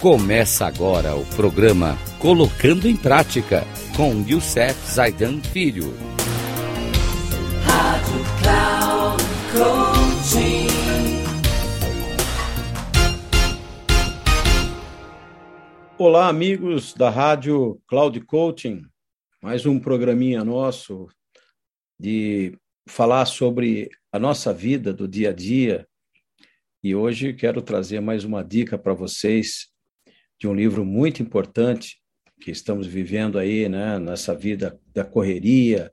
Começa agora o programa Colocando em Prática com Youssef Zaidan Filho. Rádio Cloud Coaching. Olá, amigos da Rádio Cloud Coaching. Mais um programinha nosso de falar sobre a nossa vida do dia a dia. E hoje quero trazer mais uma dica para vocês de um livro muito importante que estamos vivendo aí, né, nessa vida da correria,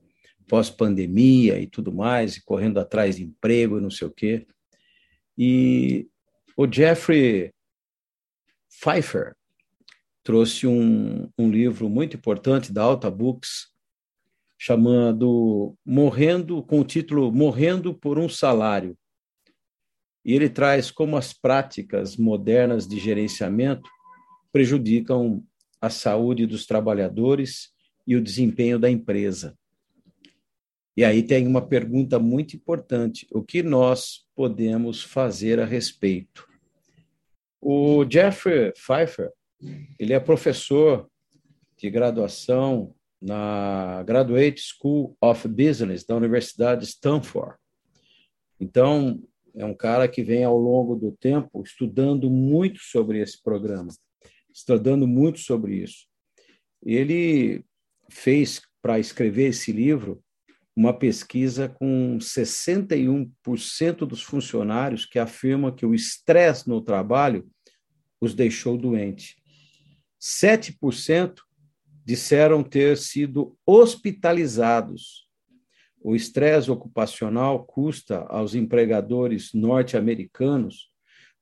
pós-pandemia e tudo mais, e correndo atrás de emprego e não sei o quê. E o Jeffrey Pfeiffer trouxe um, um livro muito importante da Alta Books, chamado Morrendo, com o título Morrendo por um Salário. E ele traz como as práticas modernas de gerenciamento prejudicam a saúde dos trabalhadores e o desempenho da empresa. E aí tem uma pergunta muito importante: o que nós podemos fazer a respeito? O Jeffrey Pfeiffer, ele é professor de graduação na Graduate School of Business da Universidade de Stanford. Então, é um cara que vem ao longo do tempo estudando muito sobre esse programa estudando muito sobre isso. Ele fez, para escrever esse livro, uma pesquisa com 61% dos funcionários que afirmam que o estresse no trabalho os deixou doente. 7% disseram ter sido hospitalizados. O estresse ocupacional custa aos empregadores norte-americanos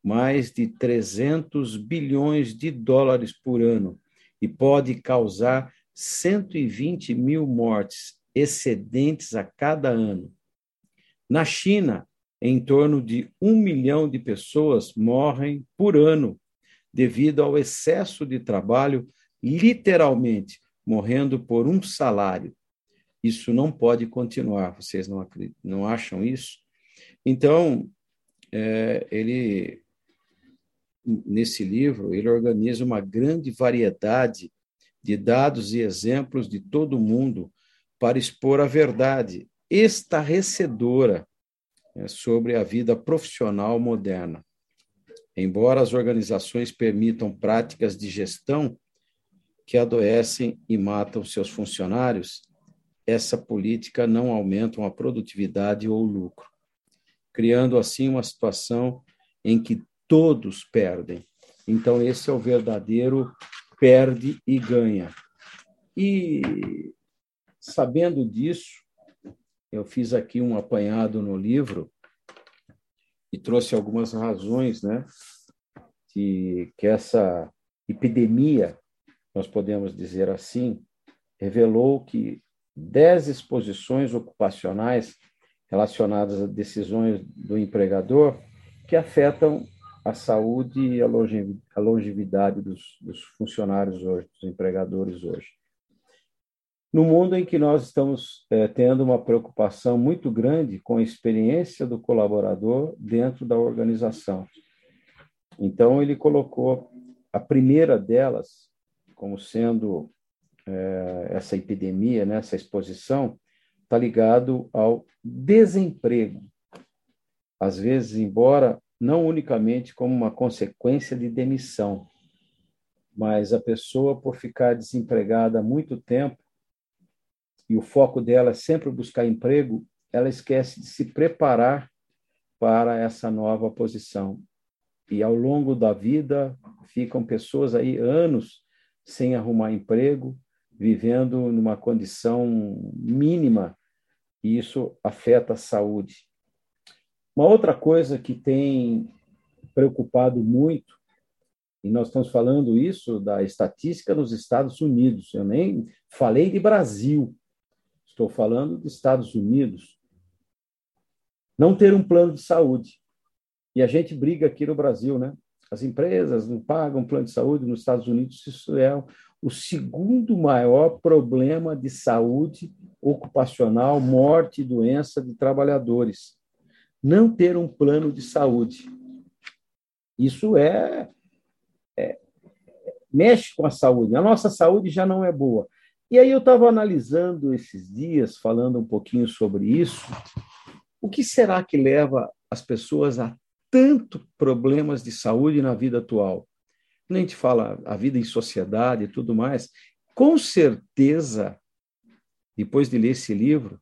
mais de 300 bilhões de dólares por ano e pode causar 120 mil mortes excedentes a cada ano. Na China, em torno de um milhão de pessoas morrem por ano devido ao excesso de trabalho, literalmente morrendo por um salário. Isso não pode continuar, vocês não, não acham isso? Então, é, ele nesse livro, ele organiza uma grande variedade de dados e exemplos de todo o mundo para expor a verdade estarrecedora né, sobre a vida profissional moderna. Embora as organizações permitam práticas de gestão que adoecem e matam seus funcionários, essa política não aumenta a produtividade ou o lucro, criando assim uma situação em que todos perdem. Então, esse é o verdadeiro perde e ganha. E, sabendo disso, eu fiz aqui um apanhado no livro e trouxe algumas razões, né, de que essa epidemia, nós podemos dizer assim, revelou que dez exposições ocupacionais relacionadas a decisões do empregador que afetam a saúde e a longevidade dos, dos funcionários hoje, dos empregadores hoje. No mundo em que nós estamos é, tendo uma preocupação muito grande com a experiência do colaborador dentro da organização. Então, ele colocou a primeira delas como sendo é, essa epidemia, né, essa exposição, está ligado ao desemprego. Às vezes, embora não unicamente como uma consequência de demissão, mas a pessoa, por ficar desempregada há muito tempo, e o foco dela é sempre buscar emprego, ela esquece de se preparar para essa nova posição. E ao longo da vida, ficam pessoas aí anos sem arrumar emprego, vivendo numa condição mínima, e isso afeta a saúde. Uma outra coisa que tem preocupado muito, e nós estamos falando isso da estatística nos Estados Unidos, eu nem falei de Brasil, estou falando dos Estados Unidos. Não ter um plano de saúde. E a gente briga aqui no Brasil, né? As empresas não pagam plano de saúde nos Estados Unidos, isso é o segundo maior problema de saúde ocupacional, morte e doença de trabalhadores não ter um plano de saúde. Isso é, é, mexe com a saúde. A nossa saúde já não é boa. E aí eu estava analisando esses dias, falando um pouquinho sobre isso. O que será que leva as pessoas a tanto problemas de saúde na vida atual? Quando a gente fala a vida em sociedade e tudo mais, com certeza, depois de ler esse livro,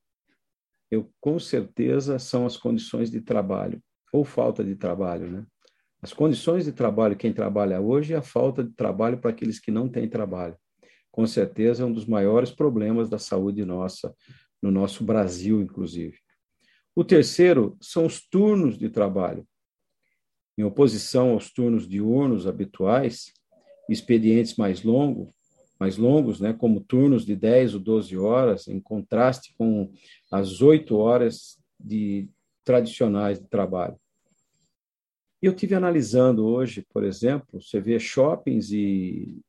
eu com certeza são as condições de trabalho ou falta de trabalho, né? As condições de trabalho, quem trabalha hoje, e a falta de trabalho para aqueles que não têm trabalho. Com certeza é um dos maiores problemas da saúde nossa, no nosso Brasil, inclusive. O terceiro são os turnos de trabalho. Em oposição aos turnos diurnos habituais, expedientes mais longos, mais longos, né, como turnos de 10 ou 12 horas, em contraste com as 8 horas de tradicionais de trabalho. Eu tive analisando hoje, por exemplo, você vê shoppings e,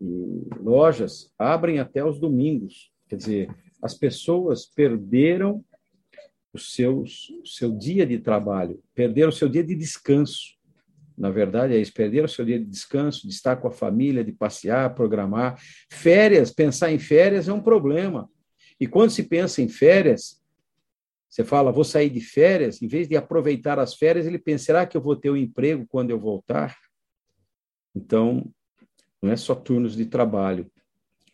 e lojas abrem até os domingos. Quer dizer, as pessoas perderam o seu, o seu dia de trabalho, perderam o seu dia de descanso. Na verdade, é isso, perderam o seu dia de descanso, de estar com a família, de passear, programar. Férias, pensar em férias é um problema. E quando se pensa em férias, você fala, vou sair de férias, em vez de aproveitar as férias, ele pensa, será que eu vou ter um emprego quando eu voltar? Então, não é só turnos de trabalho.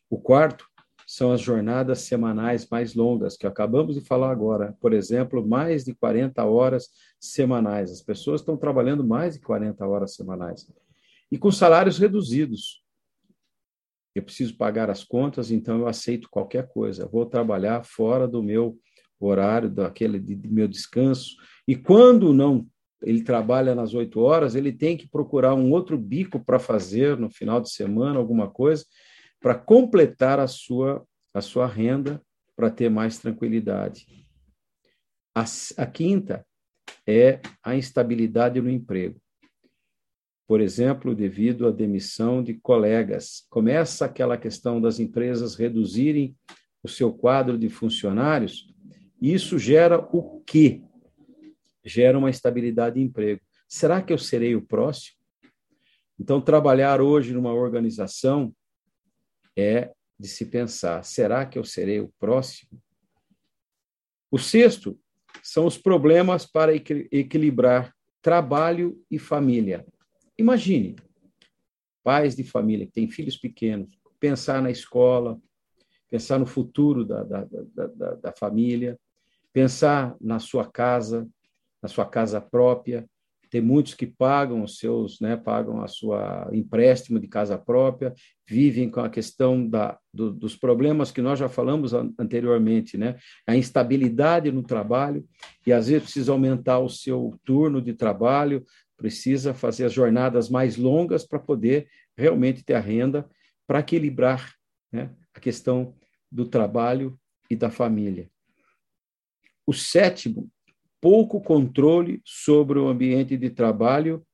O quarto são as jornadas semanais mais longas, que acabamos de falar agora. Por exemplo, mais de 40 horas semanais. As pessoas estão trabalhando mais de 40 horas semanais. E com salários reduzidos. Eu preciso pagar as contas, então eu aceito qualquer coisa. Vou trabalhar fora do meu horário daquele de, de meu descanso. E quando não ele trabalha nas oito horas, ele tem que procurar um outro bico para fazer no final de semana, alguma coisa, para completar a sua, a sua renda, para ter mais tranquilidade. A, a quinta é a instabilidade no emprego. Por exemplo, devido à demissão de colegas. Começa aquela questão das empresas reduzirem o seu quadro de funcionários isso gera o quê? Gera uma estabilidade de emprego. Será que eu serei o próximo? Então, trabalhar hoje numa organização é de se pensar: será que eu serei o próximo? O sexto são os problemas para equilibrar trabalho e família. Imagine, pais de família que têm filhos pequenos, pensar na escola, pensar no futuro da, da, da, da família, pensar na sua casa, na sua casa própria. Tem muitos que pagam os seus, né, pagam a sua empréstimo de casa própria, vivem com a questão da, do, dos problemas que nós já falamos anteriormente, né? A instabilidade no trabalho e às vezes precisa aumentar o seu turno de trabalho, precisa fazer as jornadas mais longas para poder realmente ter a renda para equilibrar né, a questão do trabalho e da família. O sétimo, pouco controle sobre o ambiente de trabalho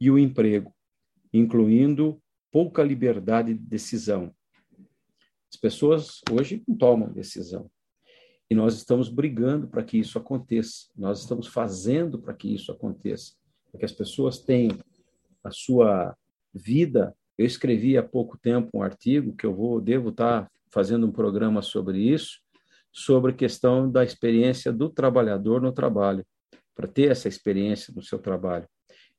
e o emprego, incluindo pouca liberdade de decisão. As pessoas hoje não tomam decisão. E nós estamos brigando para que isso aconteça. Nós estamos fazendo para que isso aconteça. Para que as pessoas tenham a sua vida. Eu escrevi há pouco tempo um artigo que eu vou devo estar fazendo um programa sobre isso, sobre a questão da experiência do trabalhador no trabalho, para ter essa experiência no seu trabalho.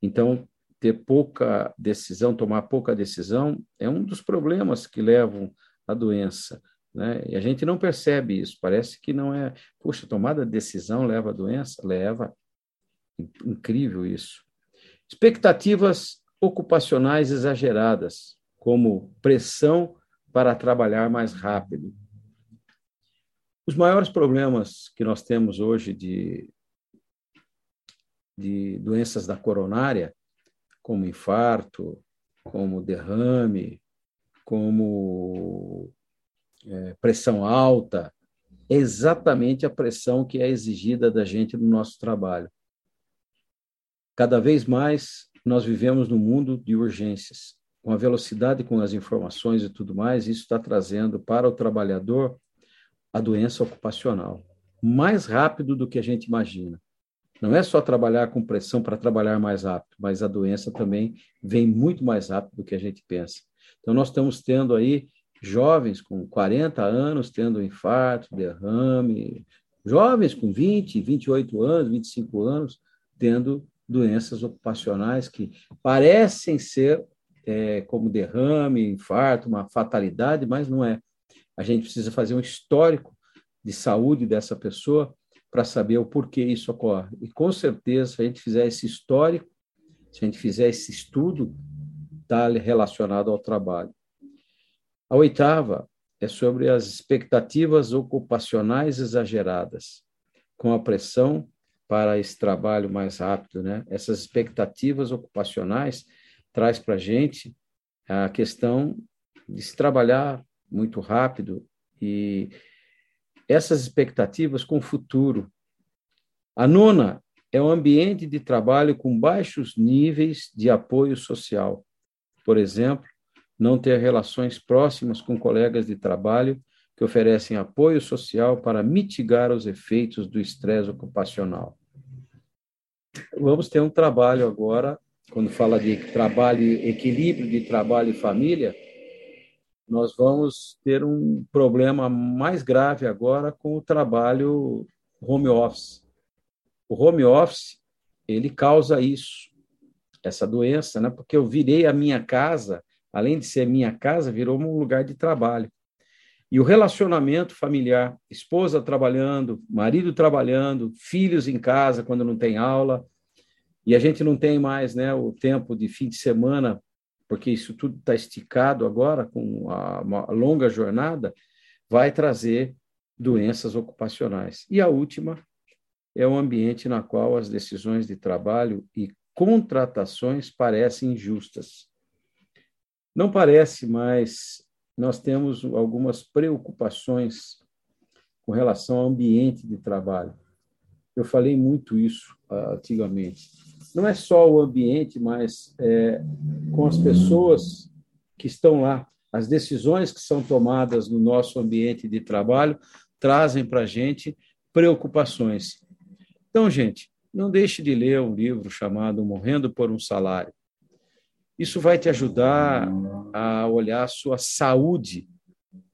Então, ter pouca decisão, tomar pouca decisão, é um dos problemas que levam à doença. Né? E a gente não percebe isso, parece que não é. Puxa, tomada de decisão leva à doença? Leva. Incrível isso. Expectativas ocupacionais exageradas, como pressão para trabalhar mais rápido, os maiores problemas que nós temos hoje de, de doenças da coronária, como infarto, como derrame, como é, pressão alta, é exatamente a pressão que é exigida da gente no nosso trabalho. Cada vez mais nós vivemos num mundo de urgências. Com a velocidade com as informações e tudo mais, isso está trazendo para o trabalhador a doença ocupacional, mais rápido do que a gente imagina. Não é só trabalhar com pressão para trabalhar mais rápido, mas a doença também vem muito mais rápido do que a gente pensa. Então, nós estamos tendo aí jovens com 40 anos tendo infarto, derrame, jovens com 20, 28 anos, 25 anos tendo doenças ocupacionais que parecem ser é, como derrame, infarto, uma fatalidade, mas não é. A gente precisa fazer um histórico de saúde dessa pessoa para saber o porquê isso ocorre. E com certeza, se a gente fizer esse histórico, se a gente fizer esse estudo, está relacionado ao trabalho. A oitava é sobre as expectativas ocupacionais exageradas, com a pressão para esse trabalho mais rápido, né? Essas expectativas ocupacionais traz para a gente a questão de se trabalhar muito rápido e essas expectativas com o futuro. A nona é um ambiente de trabalho com baixos níveis de apoio social. Por exemplo, não ter relações próximas com colegas de trabalho que oferecem apoio social para mitigar os efeitos do estresse ocupacional. Vamos ter um trabalho agora, quando fala de trabalho, equilíbrio de trabalho e família, nós vamos ter um problema mais grave agora com o trabalho home office. O home office, ele causa isso, essa doença, né? Porque eu virei a minha casa, além de ser minha casa, virou um lugar de trabalho. E o relacionamento familiar, esposa trabalhando, marido trabalhando, filhos em casa quando não tem aula, e a gente não tem mais né, o tempo de fim de semana, porque isso tudo está esticado agora, com a, uma longa jornada, vai trazer doenças ocupacionais. E a última é um ambiente na qual as decisões de trabalho e contratações parecem injustas. Não parece, mas nós temos algumas preocupações com relação ao ambiente de trabalho. Eu falei muito isso uh, antigamente. Não é só o ambiente, mas é, com as pessoas que estão lá. As decisões que são tomadas no nosso ambiente de trabalho trazem para a gente preocupações. Então, gente, não deixe de ler um livro chamado Morrendo por um Salário. Isso vai te ajudar a olhar a sua saúde,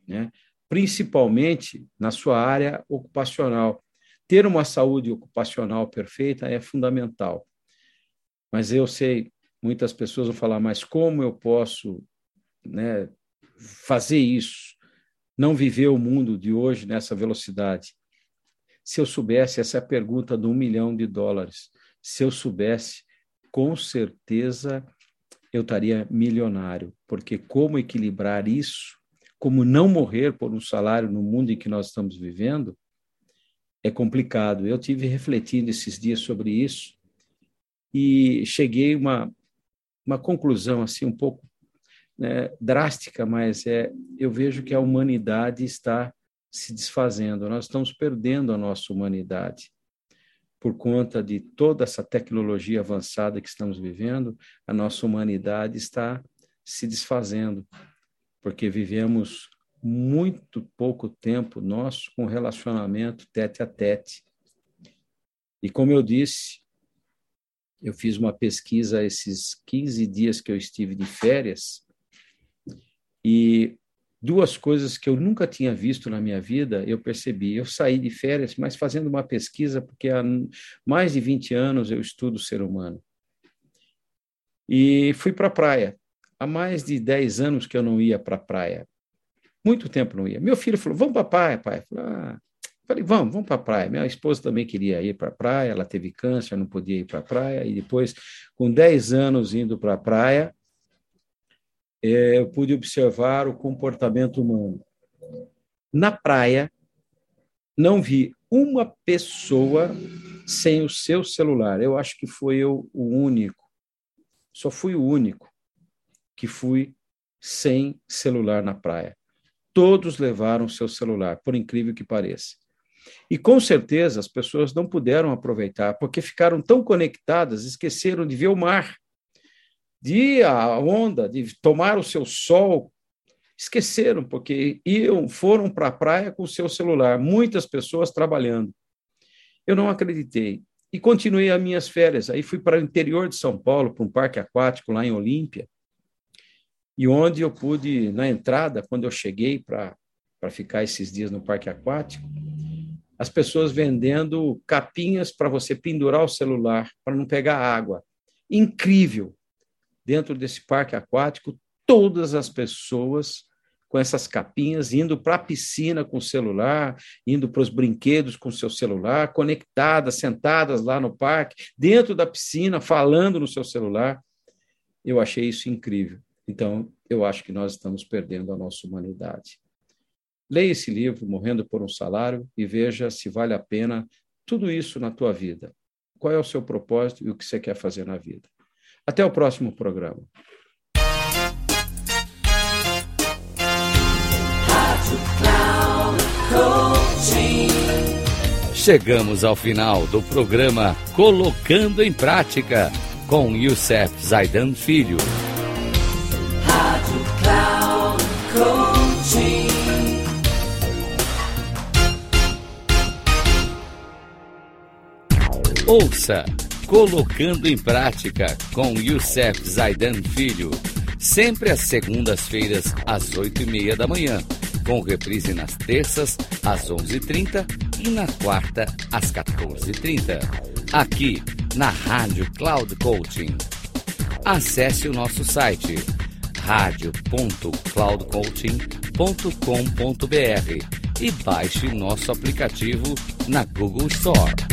né? principalmente na sua área ocupacional. Ter uma saúde ocupacional perfeita é fundamental. Mas eu sei, muitas pessoas vão falar, mas como eu posso né, fazer isso? Não viver o mundo de hoje nessa velocidade? Se eu soubesse, essa é a pergunta de um milhão de dólares. Se eu soubesse, com certeza eu estaria milionário, porque como equilibrar isso, como não morrer por um salário no mundo em que nós estamos vivendo, é complicado. Eu tive refletindo esses dias sobre isso e cheguei a uma, uma conclusão assim um pouco né, drástica, mas é eu vejo que a humanidade está se desfazendo. Nós estamos perdendo a nossa humanidade por conta de toda essa tecnologia avançada que estamos vivendo, a nossa humanidade está se desfazendo, porque vivemos muito pouco tempo nosso com relacionamento tete a tete. E como eu disse, eu fiz uma pesquisa esses 15 dias que eu estive de férias e duas coisas que eu nunca tinha visto na minha vida, eu percebi. Eu saí de férias, mas fazendo uma pesquisa, porque há mais de 20 anos eu estudo o ser humano. E fui para a praia. Há mais de 10 anos que eu não ia para a praia. Muito tempo não ia. Meu filho falou: Vamos para a praia, pai. Eu falei, ah. Falei: Vamos, vamos para a praia. Minha esposa também queria ir para a praia, ela teve câncer, não podia ir para a praia. E depois, com 10 anos indo para a praia, é, eu pude observar o comportamento humano. Na praia, não vi uma pessoa sem o seu celular. Eu acho que fui eu o único. Só fui o único que fui sem celular na praia. Todos levaram seu celular, por incrível que pareça. E com certeza as pessoas não puderam aproveitar, porque ficaram tão conectadas, esqueceram de ver o mar de a onda, de tomar o seu sol, esqueceram, porque iam, foram para a praia com o seu celular, muitas pessoas trabalhando. Eu não acreditei. E continuei as minhas férias. Aí fui para o interior de São Paulo, para um parque aquático lá em Olímpia, e onde eu pude, na entrada, quando eu cheguei para ficar esses dias no parque aquático, as pessoas vendendo capinhas para você pendurar o celular, para não pegar água. Incrível! Dentro desse parque aquático, todas as pessoas com essas capinhas, indo para a piscina com o celular, indo para os brinquedos com o seu celular, conectadas, sentadas lá no parque, dentro da piscina, falando no seu celular. Eu achei isso incrível. Então, eu acho que nós estamos perdendo a nossa humanidade. Leia esse livro, Morrendo por um Salário, e veja se vale a pena tudo isso na tua vida. Qual é o seu propósito e o que você quer fazer na vida. Até o próximo programa. Chegamos ao final do programa Colocando em Prática com Youssef Zaidan Filho. Ouça Colocando em Prática com Youssef Zaidan Filho, sempre às segundas-feiras às oito e meia da manhã com reprise nas terças, às 11h30 e na quarta, às 14h30. Aqui, na Rádio Cloud Coaching. Acesse o nosso site radio.cloudcoaching.com.br e baixe nosso aplicativo na Google Store.